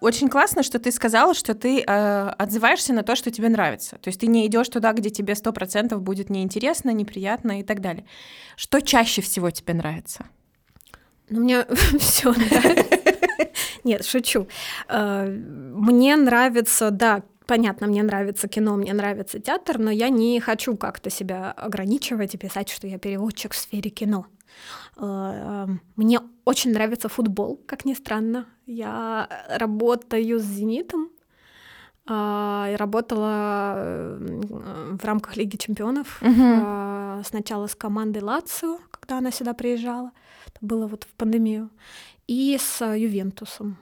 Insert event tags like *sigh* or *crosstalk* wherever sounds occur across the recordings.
Очень классно, что ты сказала, что ты э, отзываешься на то, что тебе нравится. То есть ты не идешь туда, где тебе сто процентов будет неинтересно, неприятно и так далее. Что чаще всего тебе нравится? Ну, мне *laughs* все нравится. Нет, шучу. Э, мне нравится, да, понятно, мне нравится кино, мне нравится театр, но я не хочу как-то себя ограничивать и писать, что я переводчик в сфере кино. Э, эм, мне очень нравится футбол, как ни странно. Я работаю с «Зенитом», э, работала в рамках Лиги чемпионов. Угу. Сначала с командой Лацио, когда она сюда приезжала. Это было вот в пандемию. И с Ювентусом,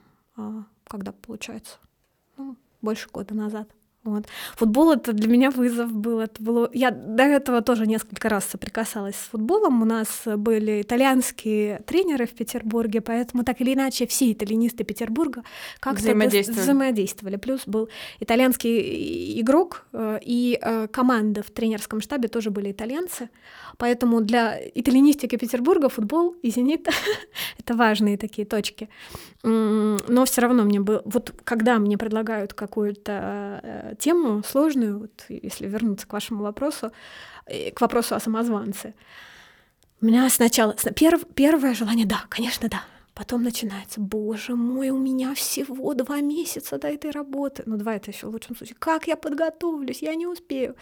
когда получается. Ну, больше года назад. Вот. Футбол это для меня вызов был. Это было... Я до этого тоже несколько раз соприкасалась с футболом. У нас были итальянские тренеры в Петербурге, поэтому так или иначе все итальянисты Петербурга как-то взаимодействовали. взаимодействовали. Плюс был итальянский игрок, э, и э, команда в тренерском штабе тоже были итальянцы. Поэтому для итальянистики Петербурга футбол и «Зенит» — *laughs* это важные такие точки. Но все равно мне было... Вот когда мне предлагают какую-то э, тему сложную, вот если вернуться к вашему вопросу, э, к вопросу о самозванце. У меня сначала перв, первое желание, да, конечно, да. Потом начинается, боже мой, у меня всего два месяца до этой работы. Ну, два это еще в лучшем случае. Как я подготовлюсь? Я не успею.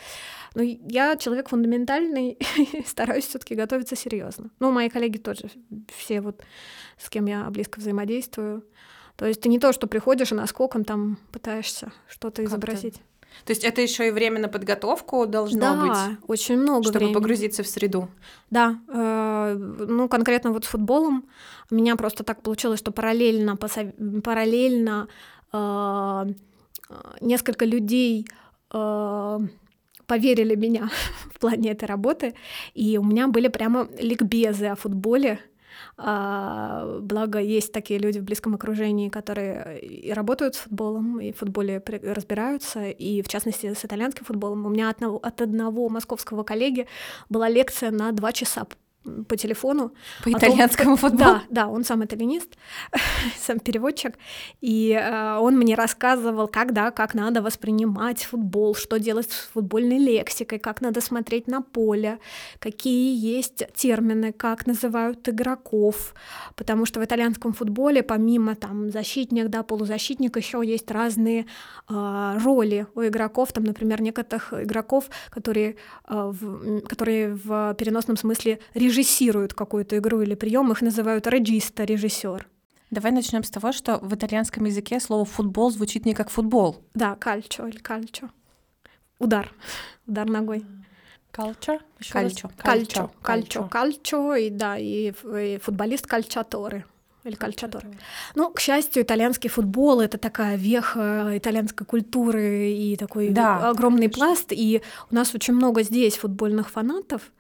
Но я человек фундаментальный, *laughs* стараюсь все-таки готовиться серьезно. Ну, мои коллеги тоже, все вот, с кем я близко взаимодействую, то есть ты не то, что приходишь и наскоком там пытаешься что-то изобразить. То есть это еще и время на подготовку должно да, быть. Да, очень много чтобы времени. погрузиться в среду. Да, э, ну конкретно вот с футболом у меня просто так получилось, что параллельно параллельно э, несколько людей э, поверили меня *laughs* в плане этой работы, и у меня были прямо ликбезы о футболе а, благо, есть такие люди в близком окружении, которые и работают с футболом, и в футболе разбираются, и в частности с итальянским футболом. У меня от от одного московского коллеги была лекция на два часа по телефону. По итальянскому *laughs* том, футболу? Да, да, он сам итальянист, *laughs* сам переводчик, и э, он мне рассказывал, как, да, как надо воспринимать футбол, что делать с футбольной лексикой, как надо смотреть на поле, какие есть термины, как называют игроков, потому что в итальянском футболе помимо там защитник, да, полузащитник, еще есть разные э, роли у игроков, там, например, некоторых игроков, которые, э, в, которые в переносном смысле режиссируют режиссируют какую-то игру или прием, их называют реджиста, режиссер. Давай начнем с того, что в итальянском языке слово футбол звучит не как футбол. Да, кальчо или кальчо. Удар. Удар ногой. Кальчо? Кальчо. Кальчо. Кальчо. Кальчо. И да, и, и футболист кальчаторы или кальчаторы. Ну, к счастью, итальянский футбол — это такая веха итальянской культуры и такой да, огромный конечно. пласт. И у нас очень много здесь футбольных фанатов —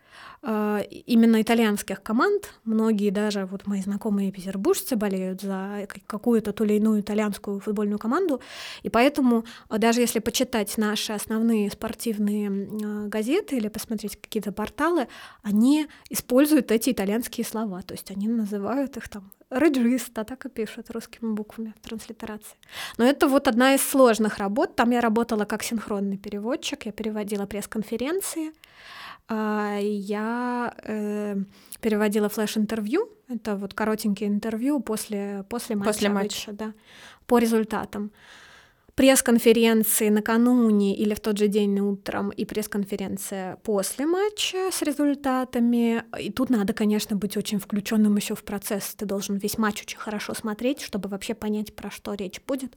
именно итальянских команд. Многие даже вот мои знакомые петербуржцы болеют за какую-то ту или иную итальянскую футбольную команду. И поэтому а, даже если почитать наши основные спортивные а, газеты или посмотреть какие-то порталы, они используют эти итальянские слова. То есть они называют их там реджиста, так и пишут русскими буквами в транслитерации. Но это вот одна из сложных работ. Там я работала как синхронный переводчик, я переводила пресс-конференции, а, я э, переводила флеш-интервью, это вот коротенькие интервью после, после матча, после матча. да, по результатам пресс-конференции накануне или в тот же день утром и пресс-конференция после матча с результатами. И тут надо, конечно, быть очень включенным еще в процесс. Ты должен весь матч очень хорошо смотреть, чтобы вообще понять, про что речь будет.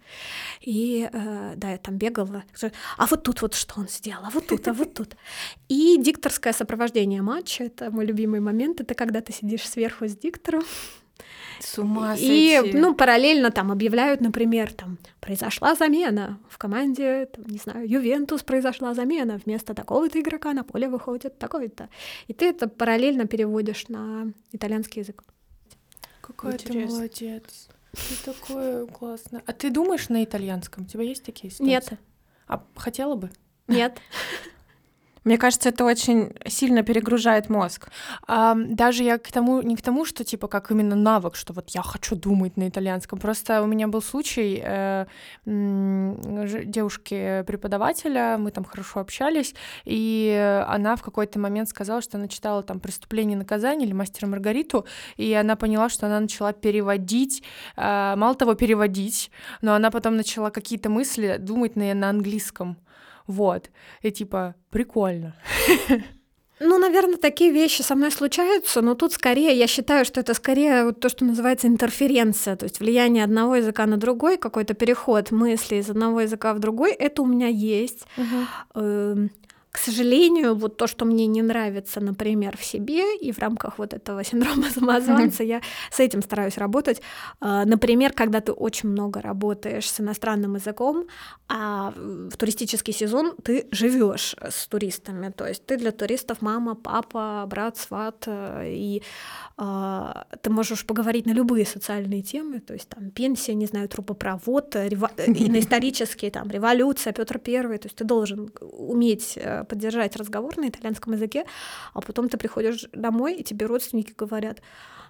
И э, да, я там бегала. А вот тут вот что он сделал, а вот тут, а вот тут. И дикторское сопровождение матча — это мой любимый момент. Это когда ты сидишь сверху с диктором, с ума сойти. И, ну, параллельно там объявляют, например, там, произошла замена в команде, там, не знаю, Ювентус произошла замена, вместо такого-то игрока на поле выходит такой-то. И ты это параллельно переводишь на итальянский язык. Какой ты молодец. Ты такое классно. А ты думаешь на итальянском? У тебя есть такие ситуации? Нет. А хотела бы? Нет. *laughs* Мне кажется, это очень сильно перегружает мозг. А, даже я к тому, не к тому, что типа как именно навык, что вот я хочу думать на итальянском. Просто у меня был случай э, девушки преподавателя, мы там хорошо общались, и она в какой-то момент сказала, что она читала там «Преступление и наказание» или «Мастера Маргариту», и она поняла, что она начала переводить, э, мало того переводить, но она потом начала какие-то мысли думать на, на английском. Вот. И типа, прикольно. Ну, наверное, такие вещи со мной случаются, но тут скорее, я считаю, что это скорее вот то, что называется интерференция, то есть влияние одного языка на другой, какой-то переход мысли из одного языка в другой, это у меня есть. Uh-huh к сожалению, вот то, что мне не нравится, например, в себе и в рамках вот этого синдрома *laughs* самозванца, я с этим стараюсь работать. А, например, когда ты очень много работаешь с иностранным языком, а в туристический сезон ты живешь с туристами, то есть ты для туристов мама, папа, брат, сват, э, и а, ты можешь поговорить на любые социальные темы, то есть там пенсия, не знаю, трубопровод, рево... и на *laughs* исторические, там, революция, Петр Первый, то есть ты должен уметь э, поддержать разговор на итальянском языке, а потом ты приходишь домой, и тебе родственники говорят,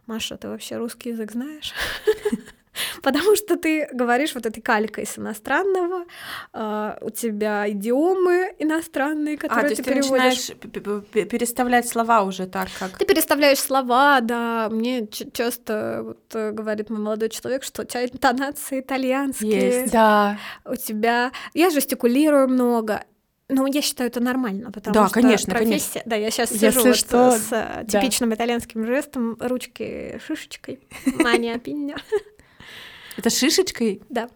Маша, ты вообще русский язык знаешь? *laughs* потому что ты говоришь вот этой калькой с иностранного, э, у тебя идиомы иностранные, а, которые а, ты, ты переводишь. начинаешь переставлять слова уже так, как... Ты переставляешь слова, да. Мне часто вот, э, говорит мой молодой человек, что у тебя интонации итальянские. Есть, да. У тебя... Я жестикулирую много. Ну, я считаю, это нормально, потому да, что конечно, профессия... конечно. Да, я сейчас сижу вот что... с да. типичным итальянским жестом, ручки шишечкой, *laughs* мания пинья. Это шишечкой? Да.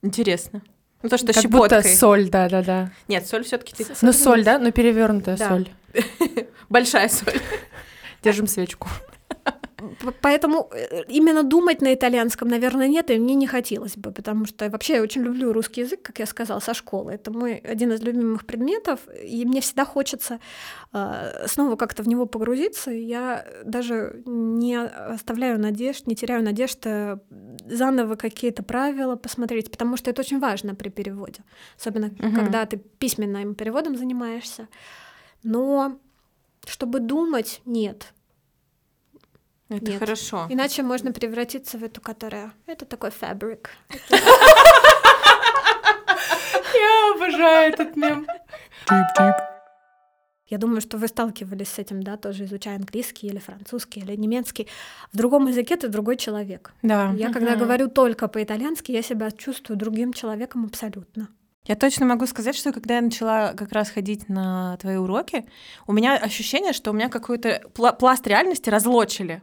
Интересно. Ну, то, что как щепоткой. будто соль, да-да-да. Нет, соль все таки ты... Ну, соль, да? Но перевернутая да. соль. *laughs* Большая соль. Держим свечку. *laughs* Поэтому э, именно думать на итальянском, наверное, нет, и мне не хотелось бы, потому что вообще я очень люблю русский язык, как я сказала, со школы. Это мой один из любимых предметов, и мне всегда хочется э, снова как-то в него погрузиться. Я даже не оставляю надежд, не теряю надежд э, заново какие-то правила посмотреть, потому что это очень важно при переводе, особенно угу. когда ты письменным переводом занимаешься. Но чтобы думать, нет. Это Нет. хорошо. Иначе можно превратиться в эту, которая... Это такой фабрик. Я обожаю этот мем. Я думаю, что вы сталкивались с этим, да, тоже изучая английский или французский или немецкий. В другом языке ты другой человек. Да. Я когда говорю только по-итальянски, я себя чувствую другим человеком абсолютно. Я точно могу сказать, что когда я начала как раз ходить на твои уроки, у меня ощущение, что у меня какой-то пласт реальности разлочили.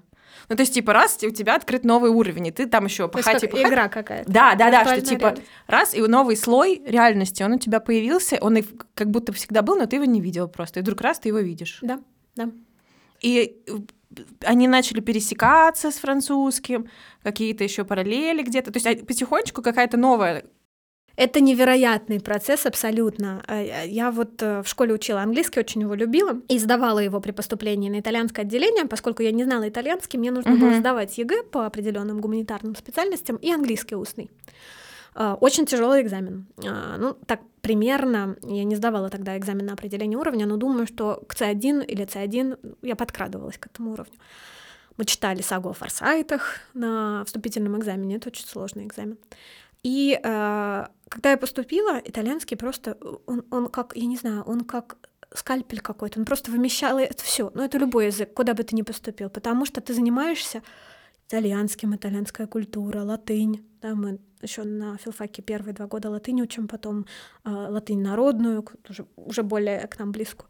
Ну, то есть, типа, раз у тебя открыт новый уровень, и ты там еще пахать и пахать. игра какая-то. Да, да, да, что типа реальность. раз, и новый слой реальности, он у тебя появился, он и как будто всегда был, но ты его не видел просто. И вдруг раз ты его видишь. Да, да. И э, они начали пересекаться с французским, какие-то еще параллели где-то. То есть а, потихонечку какая-то новая это невероятный процесс абсолютно. Э, я вот э, в школе учила английский, очень его любила, и сдавала его при поступлении на итальянское отделение, поскольку я не знала итальянский, мне нужно uh-huh. было сдавать ЕГЭ по определенным гуманитарным специальностям и английский устный. Э, очень тяжелый экзамен. Ну, так примерно, я не сдавала тогда экзамен на определение уровня, но думаю, что к C1 или C1 я подкрадывалась к этому уровню. Мы читали сагу о форсайтах на вступительном экзамене, это очень сложный экзамен. И э, когда я поступила, итальянский просто, он, он как, я не знаю, он как скальпель какой-то, он просто вымещал это все. Ну, это любой язык, куда бы ты ни поступил, потому что ты занимаешься итальянским, итальянская культура, латынь. Да, мы еще на филфаке первые два года латынь учим, потом э, латынь народную, уже, уже более к нам близкую.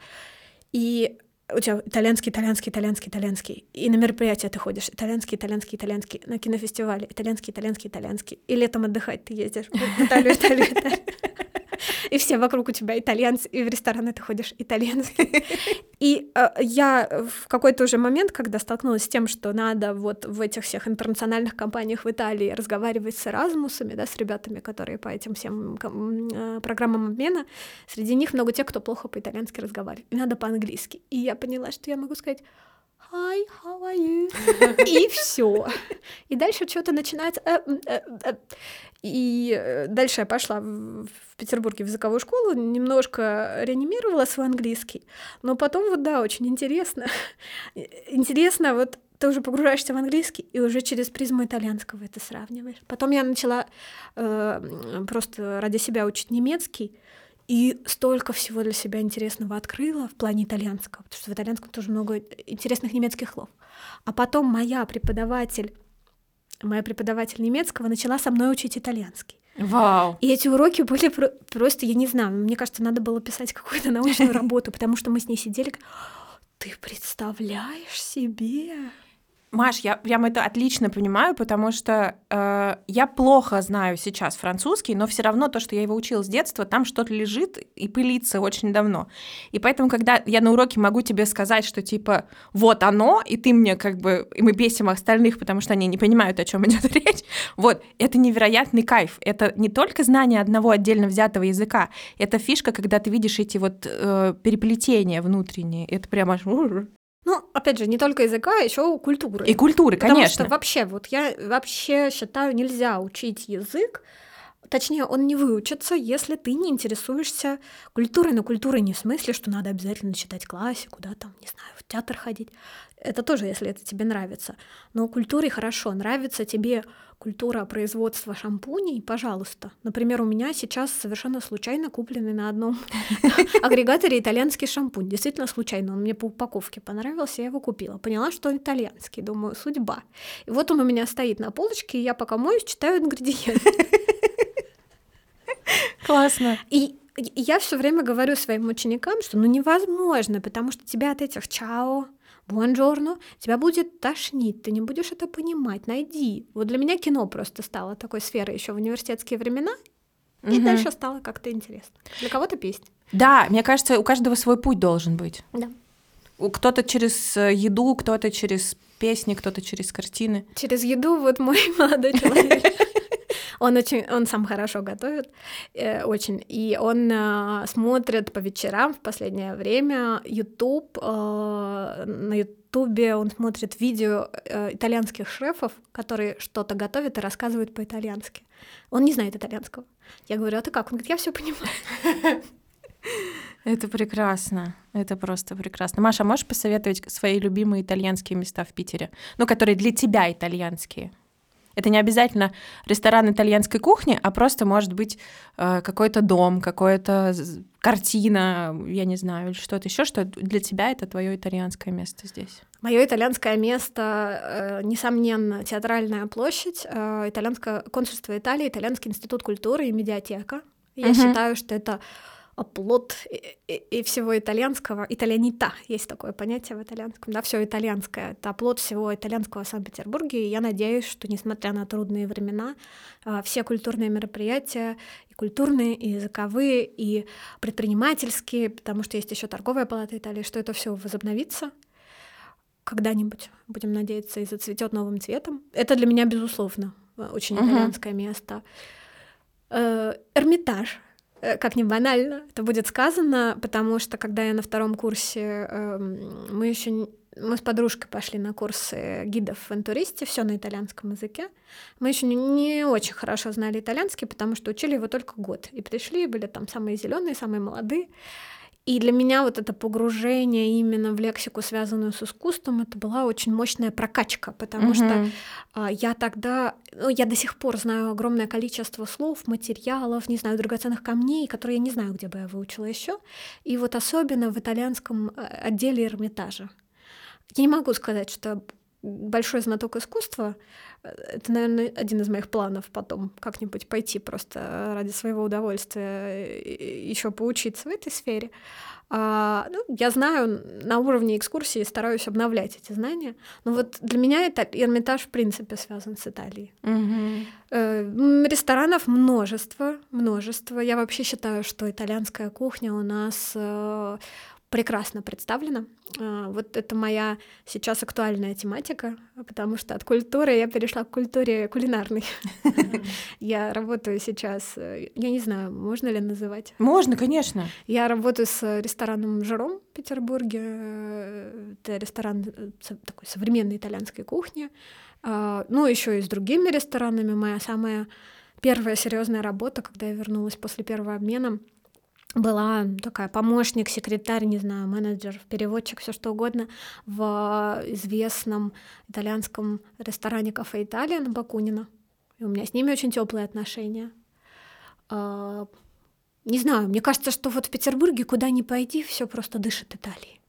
И у тебя итальянский, итальянский, итальянский, итальянский. И на мероприятие ты ходишь. Итальянский, итальянский, итальянский. На кинофестивале. Итальянский, итальянский, итальянский. И летом отдыхать ты ездишь. В Италию, Италию, Италию и все вокруг у тебя итальянцы, и в рестораны ты ходишь итальянский. *laughs* И э, я в какой-то уже момент, когда столкнулась с тем, что надо вот в этих всех интернациональных компаниях в Италии разговаривать с Эразмусами, да, с ребятами, которые по этим всем э, программам обмена, среди них много тех, кто плохо по-итальянски разговаривает, и надо по-английски. И я поняла, что я могу сказать Hi, how are you? *laughs* И все. И дальше что-то начинается. Э, И э, дальше я пошла в, в Петербурге в языковую школу, немножко реанимировала свой английский. Но потом вот да, очень интересно. *laughs* интересно, вот ты уже погружаешься в английский и уже через призму итальянского это сравниваешь. Потом я начала э, просто ради себя учить немецкий, и столько всего для себя интересного открыла в плане итальянского, потому что в итальянском тоже много интересных немецких слов. А потом моя преподаватель моя преподаватель немецкого начала со мной учить итальянский. Вау. И эти уроки были про- просто, я не знаю, мне кажется, надо было писать какую-то научную *laughs* работу, потому что мы с ней сидели. Ты представляешь себе? Маш, я прям это отлично понимаю, потому что э, я плохо знаю сейчас французский, но все равно то, что я его учила с детства, там что-то лежит и пылится очень давно. И поэтому, когда я на уроке могу тебе сказать, что типа вот оно, и ты мне как бы, и мы бесим остальных, потому что они не понимают, о чем идет *laughs* речь, вот, это невероятный кайф. Это не только знание одного отдельно взятого языка, это фишка, когда ты видишь эти вот э, переплетения внутренние. Это прям аж *laughs* ну, опять же, не только языка, а еще культуры. И культуры, Потому конечно. что вообще, вот я вообще считаю, нельзя учить язык, Точнее, он не выучится, если ты не интересуешься культурой, но культурой не в смысле, что надо обязательно читать классику, да, там, не знаю, в театр ходить. Это тоже, если это тебе нравится. Но культуре хорошо, нравится тебе культура производства шампуней, пожалуйста. Например, у меня сейчас совершенно случайно купленный на одном *laughs* агрегаторе итальянский шампунь. Действительно случайно, он мне по упаковке понравился, я его купила. Поняла, что он итальянский, думаю, судьба. И вот он у меня стоит на полочке, и я пока моюсь, читаю ингредиенты. *laughs* Классно. И я все время говорю своим ученикам, что ну невозможно, потому что тебя от этих чао, бонжорно, тебя будет тошнить, ты не будешь это понимать, найди. Вот для меня кино просто стало такой сферой еще в университетские времена, и угу. дальше стало как-то интересно. Для кого-то песня. Да, мне кажется, у каждого свой путь должен быть. Да. Кто-то через э, еду, кто-то через песни, кто-то через картины. Через еду вот мой *laughs* молодой человек. Он очень, он сам хорошо готовит, э, очень, и он э, смотрит по вечерам в последнее время YouTube, э, на Ютубе он смотрит видео э, итальянских шефов, которые что-то готовят и рассказывают по-итальянски. Он не знает итальянского. Я говорю, а ты как? Он говорит, я все понимаю. *laughs* Это прекрасно. Это просто прекрасно. Маша, можешь посоветовать свои любимые итальянские места в Питере? Ну, которые для тебя итальянские. Это не обязательно ресторан итальянской кухни, а просто может быть э, какой-то дом, какая-то картина, я не знаю, или что-то еще, что для тебя это твое итальянское место здесь. Мое итальянское место, э, несомненно, театральная площадь, э, итальянское консульство Италии, итальянский институт культуры и медиатека. Я угу. считаю, что это плод и, и всего итальянского, итальянита, есть такое понятие в итальянском, да, все итальянское, это плод всего итальянского в Санкт-Петербурге, и я надеюсь, что, несмотря на трудные времена, а, все культурные мероприятия, и культурные, и языковые, и предпринимательские, потому что есть еще торговая палата Италии, что это все возобновится. Когда-нибудь, будем надеяться, и зацветет новым цветом. Это для меня, безусловно, очень итальянское uh-huh. место. Э, Эрмитаж — как ни банально это будет сказано, потому что когда я на втором курсе, эм, мы еще мы с подружкой пошли на курсы гидов в интуристе, все на итальянском языке. Мы еще не очень хорошо знали итальянский, потому что учили его только год. И пришли, были там самые зеленые, самые молодые. И для меня вот это погружение именно в лексику, связанную с искусством, это была очень мощная прокачка, потому угу. что а, я тогда, ну, я до сих пор знаю огромное количество слов, материалов, не знаю, драгоценных камней, которые я не знаю, где бы я выучила еще. И вот особенно в итальянском э, отделе Эрмитажа. Я не могу сказать, что большой знаток искусства. Это, наверное, один из моих планов потом как-нибудь пойти просто ради своего удовольствия еще поучиться в этой сфере. А, ну, я знаю, на уровне экскурсии стараюсь обновлять эти знания. Но вот для меня это Эрмитаж в принципе связан с Италией. Угу. Э, ресторанов множество, множество. Я вообще считаю, что итальянская кухня у нас э, прекрасно представлена. А, вот это моя сейчас актуальная тематика, потому что от культуры я перешла к культуре кулинарной. *laughs* Я работаю сейчас, я не знаю, можно ли называть? Можно, конечно. Я работаю с рестораном «Жером» в Петербурге. Это ресторан такой современной итальянской кухни. А, ну, еще и с другими ресторанами. Моя самая первая серьезная работа, когда я вернулась после первого обмена, была такая помощник, секретарь, не знаю, менеджер, переводчик, все что угодно в известном итальянском ресторане кафе Италия на Бакунина. И у меня с ними очень теплые отношения. А, не знаю, мне кажется, что вот в Петербурге куда ни пойди, все просто дышит Италией.